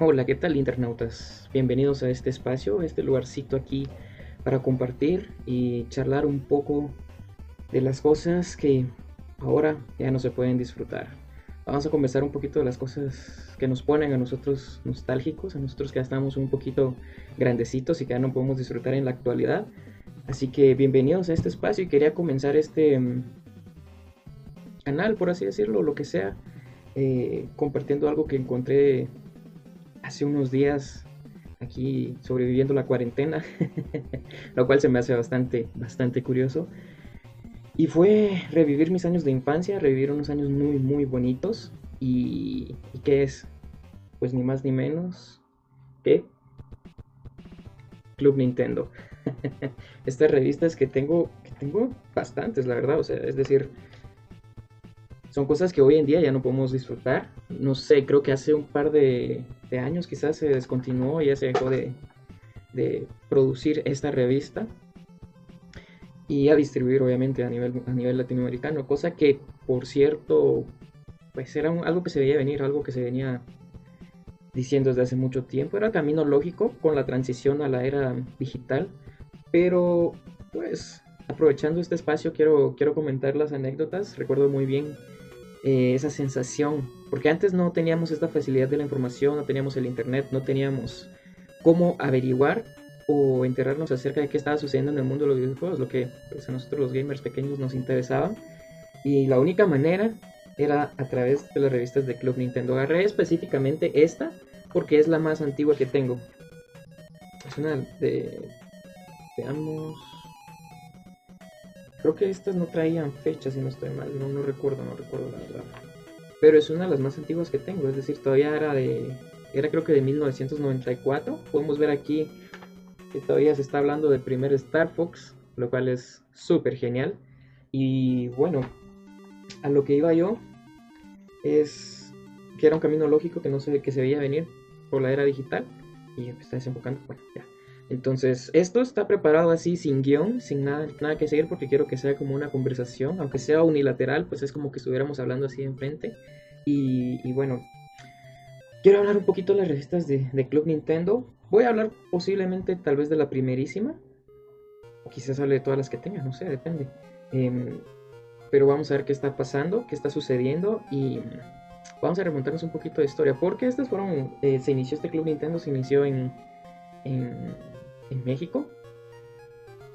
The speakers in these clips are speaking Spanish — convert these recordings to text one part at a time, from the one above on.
Hola, ¿qué tal internautas? Bienvenidos a este espacio, este lugarcito aquí para compartir y charlar un poco de las cosas que ahora ya no se pueden disfrutar. Vamos a conversar un poquito de las cosas que nos ponen a nosotros nostálgicos, a nosotros que ya estamos un poquito grandecitos y que ya no podemos disfrutar en la actualidad. Así que bienvenidos a este espacio y quería comenzar este mm, canal, por así decirlo, lo que sea, eh, compartiendo algo que encontré hace unos días aquí sobreviviendo la cuarentena, lo cual se me hace bastante, bastante curioso. Y fue revivir mis años de infancia, revivir unos años muy, muy bonitos. ¿Y, ¿y qué es? Pues ni más ni menos que Club Nintendo. Estas revistas que tengo, que tengo bastantes, la verdad. O sea, es decir, son cosas que hoy en día ya no podemos disfrutar. No sé, creo que hace un par de, años quizás se descontinuó y ya se dejó de, producir esta revista. Y a distribuir obviamente a nivel, a nivel latinoamericano, cosa que por cierto pues era algo que se veía venir, algo que se venía diciendo desde hace mucho tiempo, era camino lógico con la transición a la era digital, pero pues aprovechando este espacio quiero, quiero comentar las anécdotas, recuerdo muy bien eh, esa sensación, porque antes no teníamos esta facilidad de la información, no teníamos el internet, no teníamos cómo averiguar o enterarnos acerca de qué estaba sucediendo en el mundo de los videojuegos, lo que pues, a nosotros los gamers pequeños nos interesaba. Y la única manera era a través de las revistas de Club Nintendo. Agarré específicamente esta porque es la más antigua que tengo. Es una de... Veamos... Creo que estas no traían fechas, si no estoy mal, no, recuerdo, no recuerdo la verdad. Pero es una de las más antiguas que tengo, es decir, todavía era de, era creo que de 1994. Podemos ver aquí que todavía se está hablando del primer Star Fox, lo cual es súper genial. Y bueno, a lo que iba yo es que era un camino lógico que no sé que se veía venir por la era digital y está desembocando, bueno, ya. Entonces, esto está preparado así, sin guion, sin nada, nada que seguir, porque quiero que sea como una conversación, aunque sea unilateral, pues es como que estuviéramos hablando así enfrente. Y, bueno, quiero hablar un poquito de las revistas de, Club Nintendo. Voy a hablar posiblemente tal vez de la primerísima, o quizás hable de todas las que tenga, no sé, depende. Em, pero vamos a ver qué está pasando, qué está sucediendo y vamos a remontarnos un poquito de historia, porque estas fueron, eh, se inició este Club Nintendo, se inició en en México.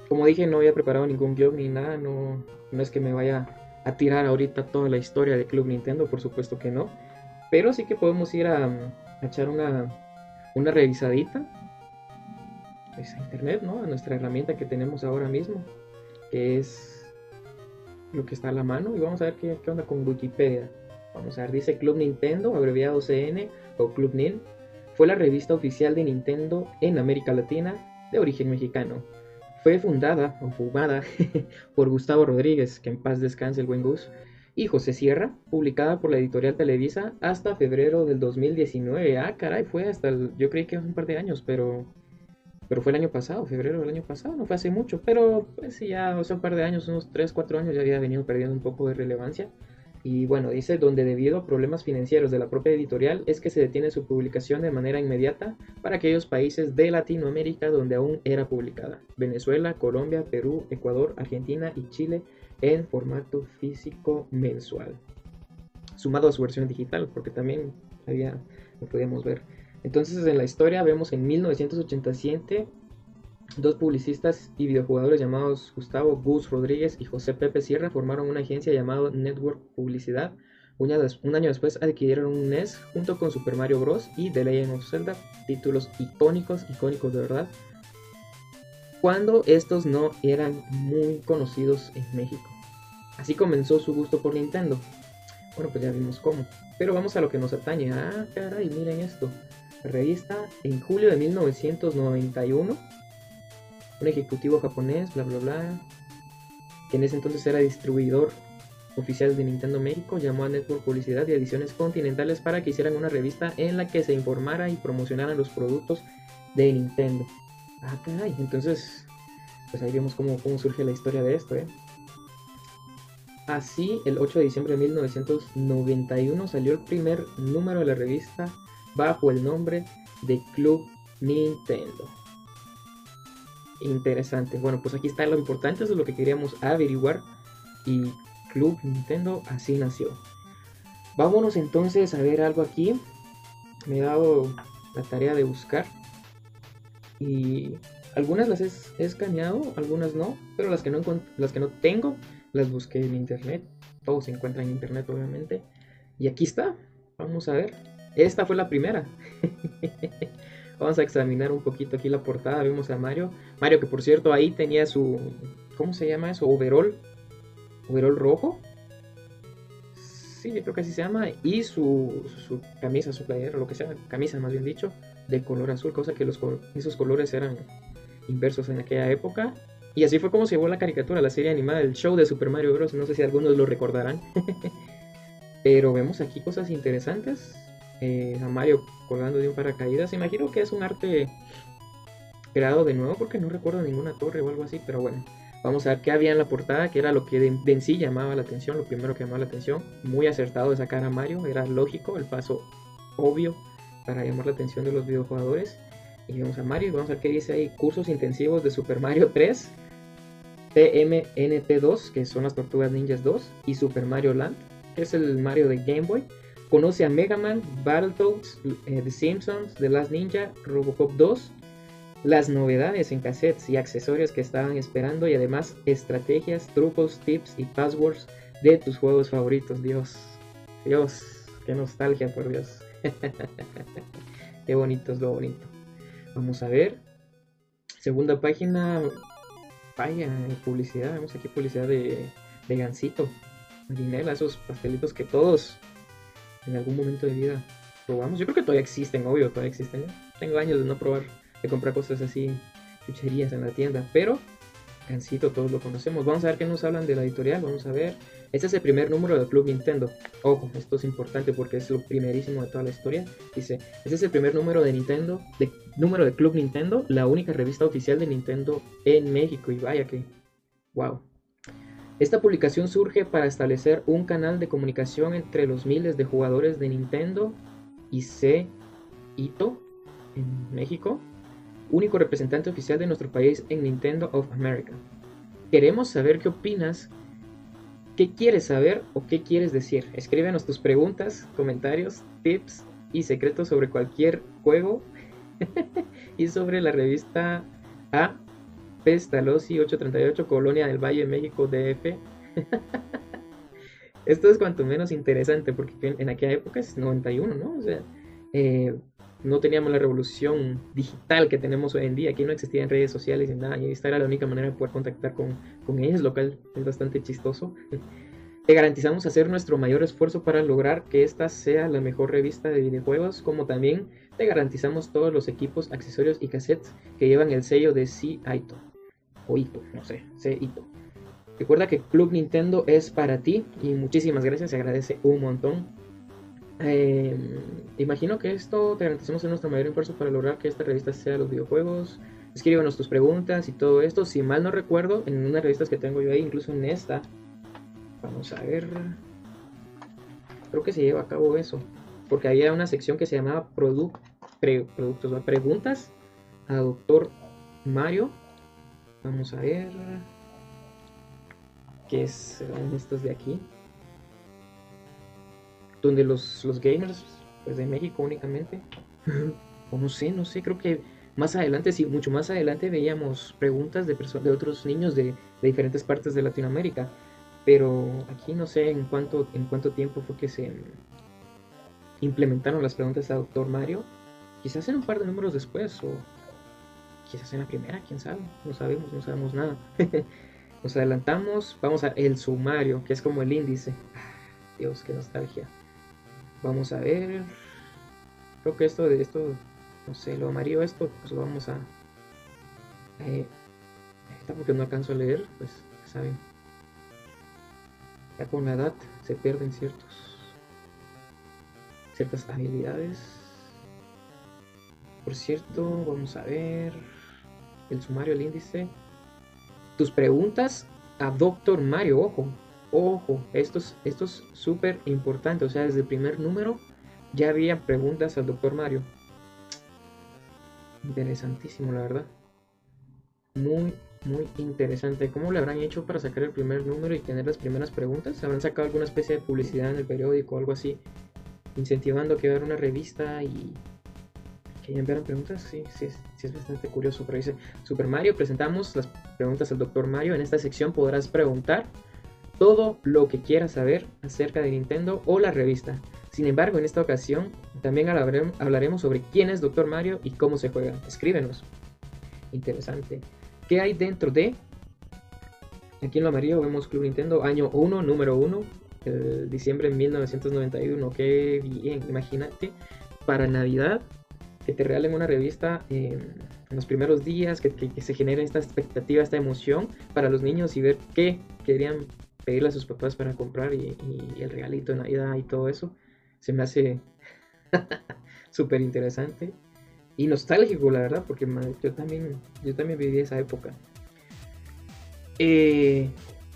Como dije, no había preparado ningún guion ni nada, no, no es que me vaya a tirar ahorita toda la historia de Club Nintendo, por supuesto que no. Pero sí que podemos ir a, echar una, una revisadita pues, a internet, ¿no? A nuestra herramienta que tenemos ahora mismo, que es lo que está a la mano. Y vamos a ver qué, qué onda con Wikipedia. Vamos a ver, dice Club Nintendo, abreviado CN o Club NIN. Fue la revista oficial de Nintendo en América Latina de origen mexicano. Fue fundada o fumada por Gustavo Rodríguez, que en paz descanse el buen Gus, y José Sierra, publicada por la editorial Televisa hasta febrero del 2019. Ah, caray, fue hasta el, yo creí que hace un par de años, pero pero fue el año pasado, febrero del año pasado, no fue hace mucho, pero pues ya hace un par de años, unos 3, 4 años ya había venido perdiendo un poco de relevancia. Y bueno, dice, donde debido a problemas financieros de la propia editorial es que se detiene su publicación de manera inmediata para aquellos países de Latinoamérica donde aún era publicada. Venezuela, Colombia, Perú, Ecuador, Argentina y Chile en formato físico mensual. Sumado a su versión digital, porque también había, lo podíamos ver. Entonces en la historia vemos en 1987 Dos publicistas y videojugadores llamados Gustavo Gus Rodríguez y José Pepe Sierra formaron una agencia llamada Network Publicidad. Un año, después adquirieron un NES junto con Super Mario Bros. y The Legend of Zelda, títulos icónicos, icónicos de verdad, cuando estos no eran muy conocidos en México. Así comenzó su gusto por Nintendo. Bueno, pues ya vimos cómo. Pero vamos a lo que nos atañe. Ah, caray, miren esto. Revista en julio de 1991 un ejecutivo japonés, bla, bla, bla, que en ese entonces era distribuidor oficial de Nintendo México, llamó a Network Publicidad y Ediciones Continentales para que hicieran una revista en la que se informara y promocionaran los productos de Nintendo. Ah, caray, entonces, pues ahí vemos cómo, cómo surge la historia de esto, ¿eh? Así, el 8 de diciembre de 1991 salió el primer número de la revista bajo el nombre de Club Nintendo. Interesante. Bueno, pues aquí está lo importante, eso es lo que queríamos averiguar. Y Club Nintendo así nació. Vámonos entonces a ver algo aquí. Me he dado la tarea de buscar. Y algunas las he escaneado, algunas no. Pero las que no, las que no tengo, las busqué en internet. Todo se encuentra en internet, obviamente. Y aquí está. Vamos a ver. Esta fue la primera. Vamos a examinar un poquito aquí la portada. Vemos a Mario. Mario que por cierto ahí tenía su... ¿Cómo se llama eso? Overall. Overall rojo. Sí, yo creo que así se llama. Y su, su camisa, su playera, lo que sea. Camisa más bien dicho. De color azul. Cosa que los, esos colores eran inversos en aquella época. Y así fue como se llevó la caricatura, la serie animada, el show de Super Mario Bros. No sé si algunos lo recordarán. Pero vemos aquí cosas interesantes. Eh, a Mario colgando de un paracaídas. Imagino que es un arte creado de nuevo porque no recuerdo ninguna torre o algo así, pero bueno. Vamos a ver qué había en la portada, que era lo que de, en sí llamaba la atención, lo primero que llamaba la atención. Muy acertado de sacar a Mario, era lógico, el paso obvio para llamar la atención de los videojugadores. Y vamos a Mario y vamos a ver qué dice ahí. Cursos intensivos de Super Mario 3, TMNT2, que son las Tortugas Ninjas 2, y Super Mario Land, que es el Mario de Game Boy. Conoce a Mega Man, Battletoads, eh, The Simpsons, The Last Ninja, Robocop 2, las novedades en cassettes y accesorios que estaban esperando y además estrategias, trucos, tips y passwords de tus juegos favoritos. Dios, Dios, qué nostalgia por Dios. qué bonito es lo bonito. Vamos a ver. Segunda página. Vaya, publicidad. Vemos aquí publicidad de, de Gansito. Marinela, esos pastelitos que todos en algún momento de vida probamos. Yo creo que todavía existen, obvio, todavía existen. Tengo años de no probar, de comprar cosas así, chucherías en la tienda, pero Cancito, todos lo conocemos. Vamos a ver qué nos hablan de la editorial, vamos a ver. Este es el primer número del Club Nintendo. Ojo, esto es importante porque es lo primerísimo de toda la historia. Dice, este es el primer número de Nintendo, de número de Club Nintendo, la única revista oficial de Nintendo en México. Y vaya que, wow, esta publicación surge para establecer un canal de comunicación entre los miles de jugadores de Nintendo y C. Ito en México, único representante oficial de nuestro país en Nintendo of America. Queremos saber qué opinas, qué quieres saber o qué quieres decir. Escríbenos tus preguntas, comentarios, tips y secretos sobre cualquier juego y sobre la revista A Pestalozzi 838, Colonia del Valle, México, DF. Esto es cuanto menos interesante porque en aquella época es 91, ¿no? O sea, eh, no teníamos la revolución digital que tenemos hoy en día. Aquí no existían redes sociales ni nada. Y esta era la única manera de poder contactar con, con ellos, lo cual es bastante chistoso. Te garantizamos hacer nuestro mayor esfuerzo para lograr que esta sea la mejor revista de videojuegos, como también te garantizamos todos los equipos, accesorios y cassettes que llevan el sello de C. Aito o Ito, no sé, sé Ito. Recuerda que Club Nintendo es para ti y muchísimas gracias, se agradece un montón. Eh, imagino que esto te garantizamos en nuestro mayor esfuerzo para lograr que esta revista sea los videojuegos. Escríbanos tus preguntas y todo esto. Si mal no recuerdo, en unas revistas que tengo yo ahí, incluso en esta, vamos a ver. Creo que se lleva a cabo eso. Porque había una sección que se llamaba productos, preguntas a Doctor Mario Vamos a ver. ¿Qué serán estos de aquí? Donde los, los gamers, pues de México únicamente. o no sé, no sé, creo que más adelante, sí, mucho más adelante veíamos preguntas de, de otros niños de, diferentes partes de Latinoamérica. Pero aquí no sé en cuánto, en cuánto tiempo fue que se implementaron las preguntas a Doctor Mario. Quizás en un par de números después o quizás en la primera, quién sabe, no sabemos, no sabemos nada. Nos adelantamos, vamos a el sumario, que es como el índice. Ah, Dios, qué nostalgia. Vamos a ver. Creo que esto de esto, no sé, lo amarillo esto, pues lo vamos a. Eh, porque no alcanzo a leer, pues saben. Ya con la edad se pierden ciertos ciertas habilidades. Por cierto, vamos a ver el sumario, el índice. Tus preguntas a Doctor Mario, ojo. ojo, esto es esto es súper importante. O sea, desde el primer número ya había preguntas al doctor Mario. Interesantísimo, la verdad. Muy, muy interesante. ¿Cómo lo habrán hecho para sacar el primer número y tener las primeras preguntas? ¿Habrán sacado alguna especie de publicidad en el periódico o algo así? Incentivando que hubiera una revista y que enviaran preguntas. Sí, sí, sí, es bastante curioso. Pero dice Super Mario, presentamos las preguntas al Dr. Mario. En esta sección podrás preguntar todo lo que quieras saber acerca de Nintendo o la revista. Sin embargo, en esta ocasión también hablaremos sobre quién es Dr. Mario y cómo se juega. Escríbenos. Interesante. ¿Qué hay dentro de? Aquí en lo amarillo vemos Club Nintendo, año 1, número 1, diciembre de 1991. Qué bien, imagínate, para Navidad, que te regalen una revista en los primeros días, que, se genere esta expectativa, esta emoción para los niños y ver qué querían pedirle a sus papás para comprar y el regalito de Navidad y todo eso se me hace súper interesante y nostálgico, la verdad, porque yo también, yo también viví esa época. Eh,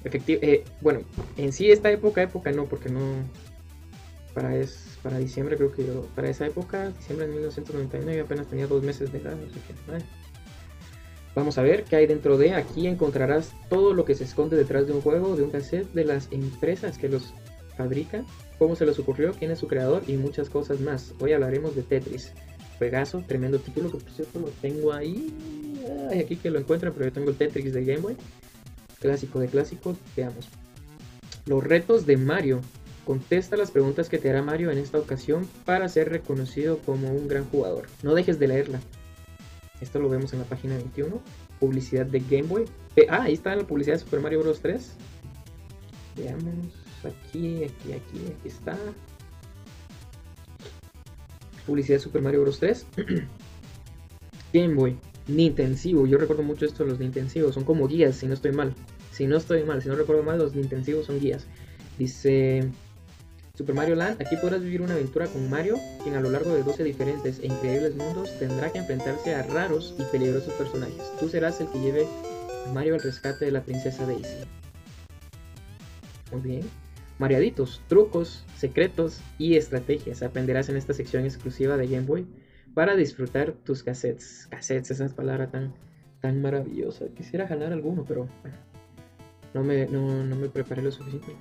eh, bueno, en sí esta época, época no, porque no, para, es, para diciembre creo que yo, para esa época, diciembre de 1999, yo apenas tenía dos meses de edad, Vamos a ver qué hay dentro de. Aquí encontrarás todo lo que se esconde detrás de un juego, de un cassette, de las empresas que los fabrican cómo se les ocurrió, quién es su creador y muchas cosas más. Hoy hablaremos de Tetris. Juegazo, tremendo título que por cierto lo tengo ahí. Hay aquí que lo encuentran, pero yo tengo el Tetris de Game Boy. Clásico de clásicos, veamos. Los retos de Mario. Contesta las preguntas que te hará Mario en esta ocasión para ser reconocido como un gran jugador. No dejes de leerla. Esto lo vemos en la página 21. Publicidad de Game Boy. Ah, ahí está la publicidad de Super Mario Bros. 3. Veamos aquí, aquí, aquí, aquí está. Publicidad de Super Mario Bros. 3. Game Boy, Nintensivo. Yo recuerdo mucho esto de los Nintensivos. Son como guías, si no estoy mal. Si no estoy mal, si no recuerdo mal, los Nintensivos son guías. Dice Super Mario Land. Aquí podrás vivir una aventura con Mario, quien a lo largo de 12 diferentes e increíbles mundos tendrá que enfrentarse a raros y peligrosos personajes. Tú serás el que lleve a Mario al rescate de la princesa Daisy. Muy bien. Mareaditos, trucos, secretos y estrategias aprenderás en esta sección exclusiva de Game Boy para disfrutar tus cassettes. Cassettes, esa palabra tan, tan maravillosa. Quisiera jalar alguno, pero no me, no, no me preparé lo suficiente.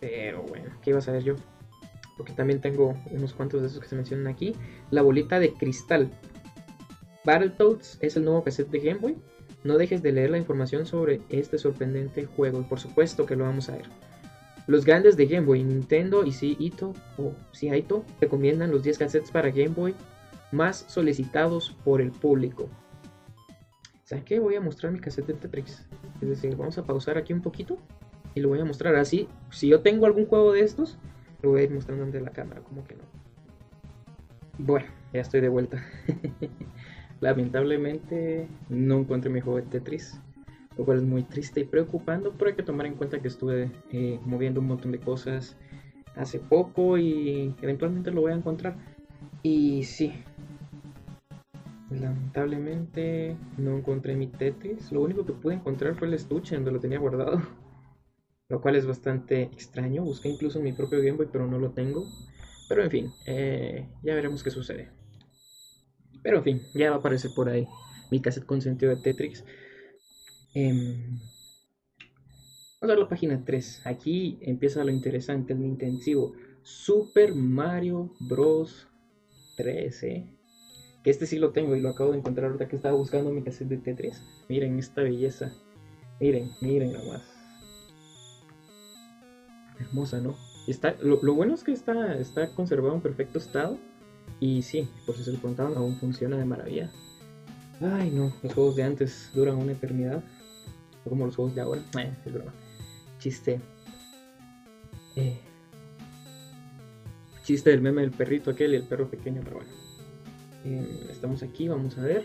Pero bueno, ¿qué iba a saber yo? Porque también tengo unos cuantos de esos que se mencionan aquí. La bolita de cristal. Battletoads es el nuevo cassette de Game Boy. No dejes de leer la información sobre este sorprendente juego y por supuesto que lo vamos a ver. Los grandes de Game Boy, Nintendo y si Ito o si Ito recomiendan los 10 cassettes para Game Boy más solicitados por el público. ¿Saben qué? Voy a mostrar mi cassette de Tetris. Es decir, vamos a pausar aquí un poquito y lo voy a mostrar así. Si yo tengo algún juego de estos, lo voy a ir mostrando ante la cámara, como que no. Bueno, ya estoy de vuelta. Lamentablemente no encontré mi juego de Tetris lo cual es muy triste y preocupante, pero hay que tomar en cuenta que estuve eh, moviendo un montón de cosas hace poco y eventualmente lo voy a encontrar. Y sí, lamentablemente no encontré mi Tetris. Lo único que pude encontrar fue el estuche donde lo tenía guardado, lo cual es bastante extraño. Busqué incluso mi propio Game Boy, pero no lo tengo. Pero en fin, eh, ya veremos qué sucede. Pero en fin, ya va a aparecer por ahí mi cassette consentido de Tetris. Em, vamos a ver la página 3. Aquí empieza lo interesante, el intensivo. Super Mario Bros. 3, ¿eh? Que este sí lo tengo y lo acabo de encontrar ahorita que estaba buscando mi cassette de Tetris. Miren esta belleza. Miren, miren nomás. Hermosa, ¿no? Está, lo, bueno es que está, está conservado en perfecto estado. Y sí, por si se lo preguntaban, aún funciona de maravilla. Ay, no, los juegos de antes duran una eternidad como los juegos de ahora. Eh, es broma. Chiste. Eh, chiste del meme del perrito aquel y el perro pequeño, pero bueno. Eh, estamos aquí, vamos a ver.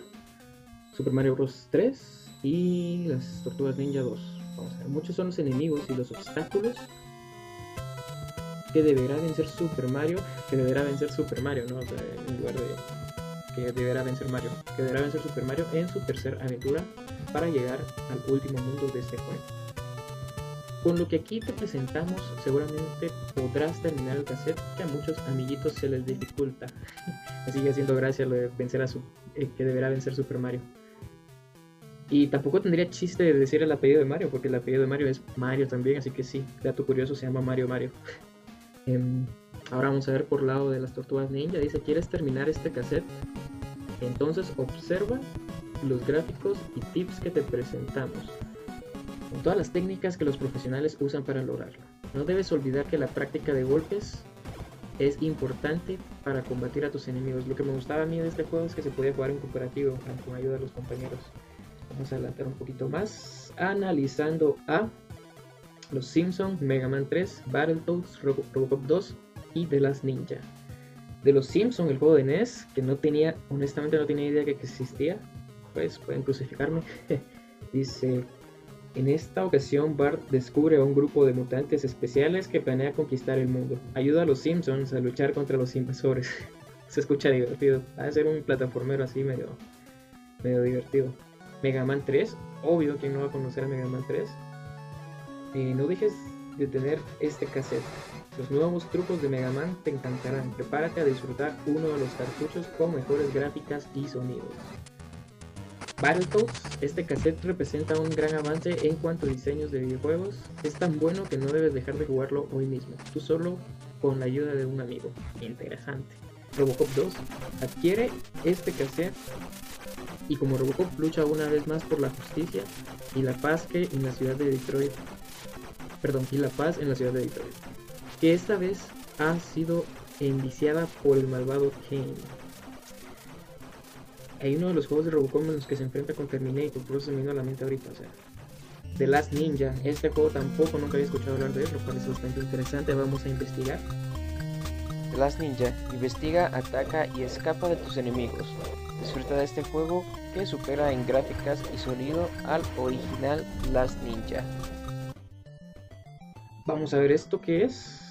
Super Mario Bros. 3 y las Tortugas Ninja 2. Vamos a ver. Muchos son los enemigos y los obstáculos que deberá vencer Super Mario. Que deberá vencer Super Mario, ¿no? en lugar de que deberá vencer Mario. Que deberá vencer Super Mario en su tercera aventura para llegar al último mundo de este juego. Con lo que aquí te presentamos, seguramente podrás terminar el cassette que a muchos amiguitos se les dificulta. Me sigue haciendo gracia lo de vencer a su, eh, que deberá vencer Super Mario. Y tampoco tendría chiste de decir el apellido de Mario, porque el apellido de Mario es Mario también, así que sí, dato curioso, se llama Mario Mario. Em, ahora vamos a ver por lado de las tortugas ninja. Dice, ¿quieres terminar este cassette? Entonces observa los gráficos y tips que te presentamos con todas las técnicas que los profesionales usan para lograrlo. No debes olvidar que la práctica de golpes es importante para combatir a tus enemigos. Lo que me gustaba a mí de este juego es que se podía jugar en cooperativo con ayuda de los compañeros. Vamos a adelantar un poquito más. Analizando a Los Simpsons, Mega Man 3, Battletoads, Robocop 2 y The Last Ninja. De Los Simpsons, el juego de NES, que no tenía, honestamente no tenía idea que existía, pues pueden crucificarme. Dice, en esta ocasión, Bart descubre a un grupo de mutantes especiales que planea conquistar el mundo. Ayuda a los Simpsons a luchar contra los invasores. Se escucha divertido. Va a ser un plataformero así medio, medio divertido. Mega Man 3, obvio que no va a conocer a Mega Man 3. No dejes de tener este cassette. Los nuevos trucos de Mega Man te encantarán. Prepárate a disfrutar uno de los cartuchos con mejores gráficas y sonidos. Battletoads, este cassette representa un gran avance en cuanto a diseños de videojuegos. Es tan bueno que no debes dejar de jugarlo hoy mismo, tú solo con la ayuda de un amigo. Interesante. Robocop 2 adquiere este cassette y como Robocop lucha una vez más por la justicia y la paz que en la ciudad de Detroit. Perdón, y la paz en la ciudad de Detroit. Que esta vez ha sido enviciada por el malvado Kane hay uno de los juegos de Robocop en los que se enfrenta con Terminator, por eso se me vino a la mente ahorita, o sea. The Last Ninja, este juego tampoco nunca había escuchado hablar de él, lo cual es bastante interesante, vamos a investigar. The Last Ninja, investiga, ataca y escapa de tus enemigos. Disfruta de este juego que supera en gráficas y sonido al original Last Ninja. Vamos a ver esto qué es.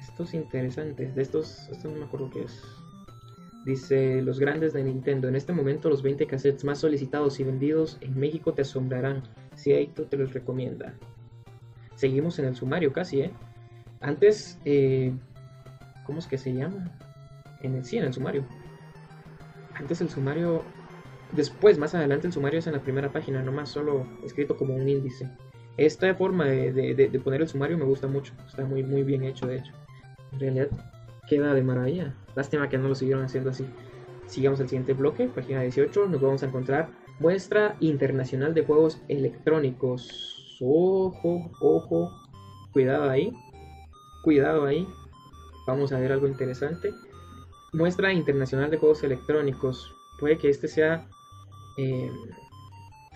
Esto es interesante, de estos, esto no me acuerdo qué es. Dice los grandes de Nintendo. En este momento los 20 cassettes más solicitados y vendidos en México te asombrarán. Si tú te los recomienda. Seguimos en el sumario casi, ¿eh? Antes, eh, ¿cómo es que se llama? En el, sí, en el sumario. Antes el sumario... Después, más adelante, el sumario es en la primera página, nomás solo escrito como un índice. Esta forma de, de poner el sumario me gusta mucho. Está muy, muy bien hecho, de hecho. En realidad, queda de maravilla. Lástima que no lo siguieron haciendo así. Sigamos al siguiente bloque, página 18. Nos vamos a encontrar muestra internacional de juegos electrónicos. Ojo, ojo. Cuidado ahí. Cuidado ahí. Vamos a ver algo interesante. Muestra internacional de juegos electrónicos. Puede que este sea... Eh,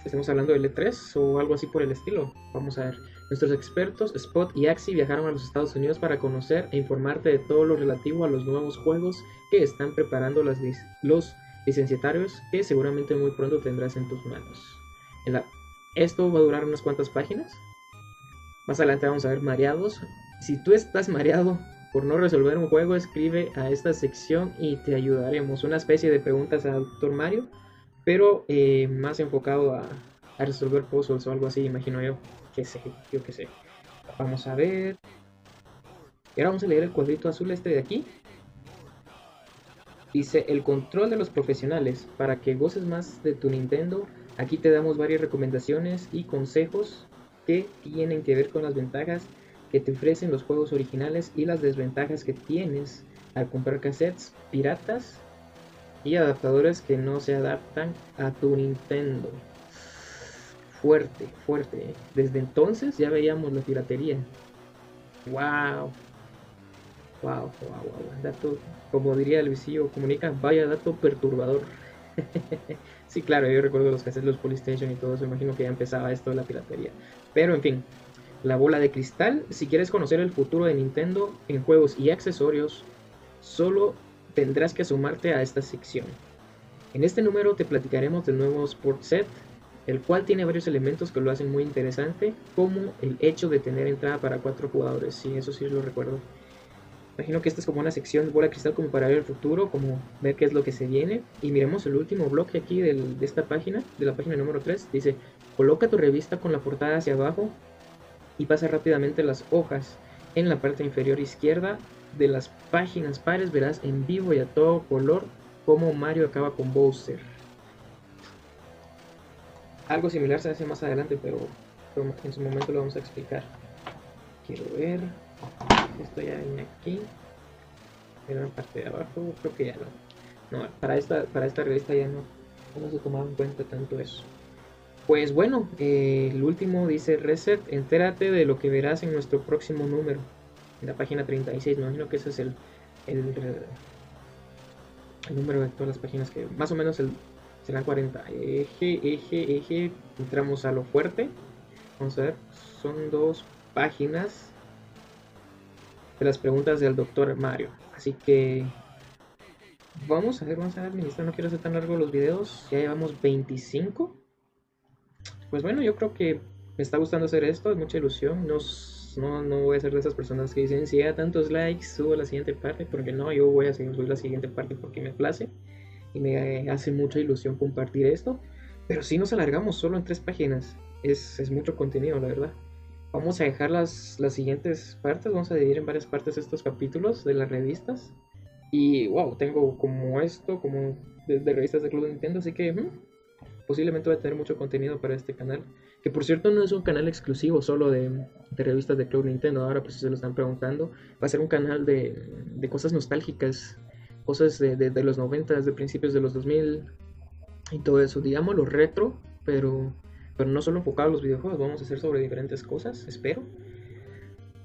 estemos hablando del E3 o algo así por el estilo. Vamos a ver. Nuestros expertos Spot y Axi viajaron a los Estados Unidos para conocer e informarte de todo lo relativo a los nuevos juegos que están preparando los licenciatarios que seguramente muy pronto tendrás en tus manos. Esto va a durar unas cuantas páginas. Más adelante vamos a ver mareados. Si tú estás mareado por no resolver un juego, escribe a esta sección y te ayudaremos. Una especie de preguntas a Doctor Mario, pero eh, más enfocado a, a resolver puzzles o algo así, imagino yo qué sé, yo qué sé. Vamos a ver. Y ahora vamos a leer el cuadrito azul este de aquí. Dice el control de los profesionales. Para que goces más de tu Nintendo, aquí te damos varias recomendaciones y consejos que tienen que ver con las ventajas que te ofrecen los juegos originales y las desventajas que tienes al comprar cassettes piratas y adaptadores que no se adaptan a tu Nintendo fuerte, fuerte. Desde entonces ya veíamos la piratería. Wow. Wow, wow, wow. Dato, como diría el visillo comunica, vaya dato perturbador. sí, claro, yo recuerdo los cassettes, los Polystation y todo eso. Imagino que ya empezaba esto de la piratería. Pero en fin, la bola de cristal. Si quieres conocer el futuro de Nintendo en juegos y accesorios, solo tendrás que sumarte a esta sección. En este número te platicaremos del nuevo Sport Set, el cual tiene varios elementos que lo hacen muy interesante, como el hecho de tener entrada para cuatro jugadores, sí, eso sí lo recuerdo. Imagino que esta es como una sección de bola cristal como para ver el futuro, como ver qué es lo que se viene. Y miremos el último bloque aquí de esta página, de la página número 3. Dice, coloca tu revista con la portada hacia abajo y pasa rápidamente las hojas. En la parte inferior izquierda de las páginas pares verás en vivo y a todo color cómo Mario acaba con Bowser. Algo similar se hace más adelante, pero en su momento lo vamos a explicar. Quiero ver. Esto ya viene aquí. En la parte de abajo, creo que ya no. No, para esta, para esta revista ya no, no se tomaba en cuenta tanto eso. Pues bueno, eh, el último dice Reset, entérate de lo que verás en nuestro próximo número. En la página 36, me imagino que ese es el, el, número de todas las páginas que... Más o menos el, serán 40. Eje, eje, eje. Entramos a lo fuerte. Vamos a ver, son dos páginas de las preguntas del doctor Mario. Así que vamos a ver, vamos a ver, ministro, no quiero hacer tan largo los videos. Ya llevamos 25 pues bueno, yo creo que me está gustando hacer esto, es mucha ilusión. No, no, voy a ser de esas personas que dicen, si da tantos likes, subo la siguiente parte, porque no, yo voy a subir la siguiente parte porque me place y me hace mucha ilusión compartir esto. Pero si nos alargamos solo en tres páginas, es, es mucho contenido, la verdad. Vamos a dejar las, las siguientes partes, vamos a dividir en varias partes estos capítulos de las revistas. Y wow, tengo como esto, como de, revistas de Club Nintendo, así que hmm, posiblemente va a tener mucho contenido para este canal. Que por cierto no es un canal exclusivo solo de, revistas de Club Nintendo. Ahora pues se lo están preguntando. Va a ser un canal de, cosas nostálgicas. Cosas de, los 90, de principios de los 2000. Y todo eso. Digamos lo retro. Pero, pero no solo enfocado a los videojuegos. Vamos a hacer sobre diferentes cosas. Espero.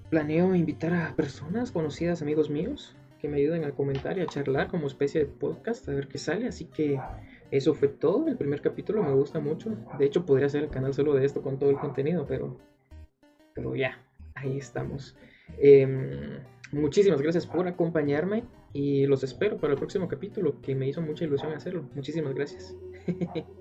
Planeo invitar a personas conocidas, amigos míos. Que me ayuden a comentar y a charlar como especie de podcast. A ver qué sale. Así que eso fue todo. El primer capítulo me gusta mucho. De hecho, podría ser el canal solo de esto con todo el contenido, pero, pero ya, ahí estamos. Em, muchísimas gracias por acompañarme y los espero para el próximo capítulo, que me hizo mucha ilusión hacerlo. Muchísimas gracias.